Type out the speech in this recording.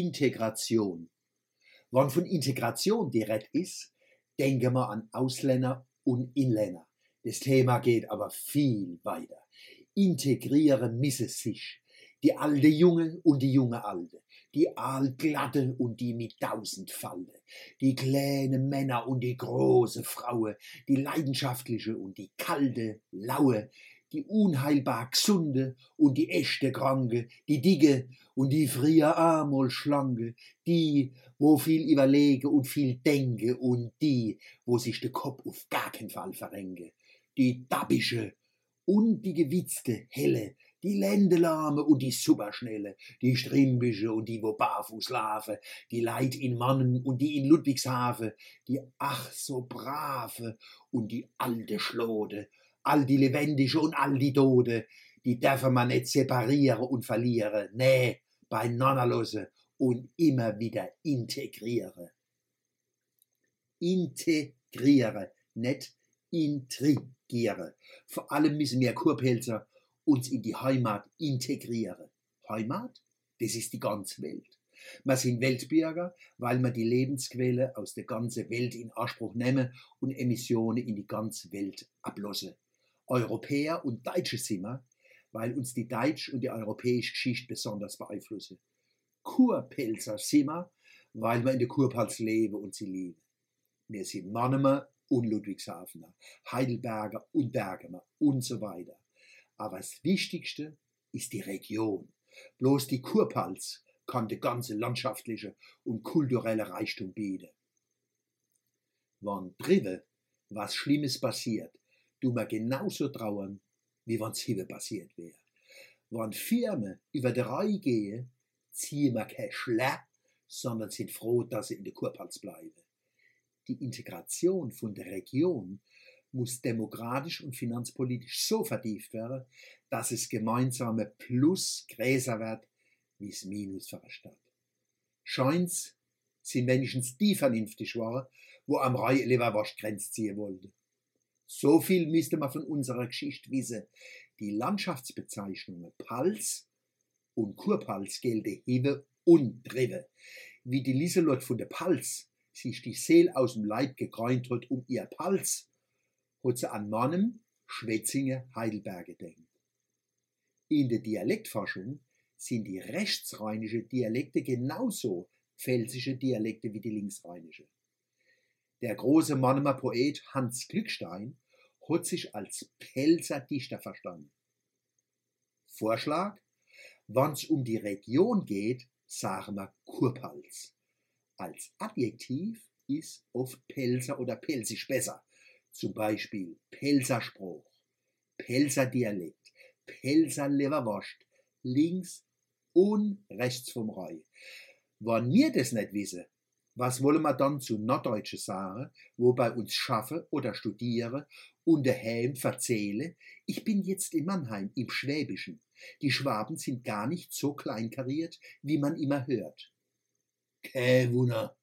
Integration. Wann von Integration die Red ist, denken wir an Ausländer und Inländer. Das Thema geht aber viel weiter. Integrieren misse sich. Die alte Junge und die junge Alte. Die Aalglatte und die mit tausend Falle. Die kleine Männer und die große Fraue. Die leidenschaftliche und die kalte, laue die unheilbar Gesunde und die echte Kranke, die Dicke und die frier Amol Schlanke, die, wo viel überlege und viel denke und die, wo sich der Kopf auf gar keinen Fall verrenke, die Dabische und die gewitzte Helle, die Ländelahme und die Superschnelle, die Strimbische und die wo barfuß laufe, die Leid in Mannen und die in Ludwigshafen, die ach so brave und die alte Schlode all die Lebendige und all die Tode, die dürfen man nicht separieren und verlieren. Nee, beieinander losen und immer wieder integrieren. Integrieren, nicht intrigieren. Vor allem müssen wir Kurpelzer uns in die Heimat integrieren. Heimat? Das ist die ganze Welt. Wir sind Weltbürger, weil wir die Lebensquelle aus der ganzen Welt in Anspruch nehmen und Emissionen in die ganze Welt ablosen. Europäer und Deutsche sind wir, weil uns die deutsche und die europäische Geschichte besonders beeinflussen. Kurpelzer sind wir, weil wir in der Kurpfalz leben und sie lieben. Wir sind Mannemer und Ludwigshafener, Heidelberger und Bergemer und so weiter. Aber das Wichtigste ist die Region. Bloß die Kurpfalz kann der ganze landschaftliche und kulturelle Reichtum bieten. Wann Drive was Schlimmes passiert, du mir genauso trauern, wie wann's hier passiert wäre. Wann Firmen über die Reihe gehen, ziehen wir kein Schlepp, sondern sind froh, dass sie in der Kurpalz bleiben. Die Integration von der Region muss demokratisch und finanzpolitisch so vertieft werden, dass es gemeinsame Plus größer wird, wie es Minus Stadt. Scheint's sind wenigstens die vernünftig waren, wo am Reihe Leverwasch Grenz ziehen wollte. So viel müsste man von unserer Geschichte wissen. Die Landschaftsbezeichnungen Pals und Kurpals gelten Hewe und Dreve. Wie die Lieselot von der Pals sich die Seele aus dem Leib gegräunt hat um ihr Pals, hat sie an Mannem, Schwetzinger, Heidelberg gedenkt. In der Dialektforschung sind die rechtsrheinische Dialekte genauso pfälzische Dialekte wie die linksrheinische. Der große Mannemer Poet Hans Glückstein hat sich als Pelzer Dichter verstanden. Vorschlag, wann's um die Region geht, sagen wir Kurpals. Als Adjektiv ist oft Pelzer oder Pelzisch besser. Zum Beispiel Pelzerspruch, Pelzerdialekt, Pelzer Leverwurst, links und rechts vom Rhein. Wann mir das nicht wisse, was wollen wir dann zu Norddeutsche sagen, wo bei uns schaffe oder studiere und daheim verzähle, ich bin jetzt in Mannheim im Schwäbischen. Die Schwaben sind gar nicht so kleinkariert, wie man immer hört. Kein Wunder,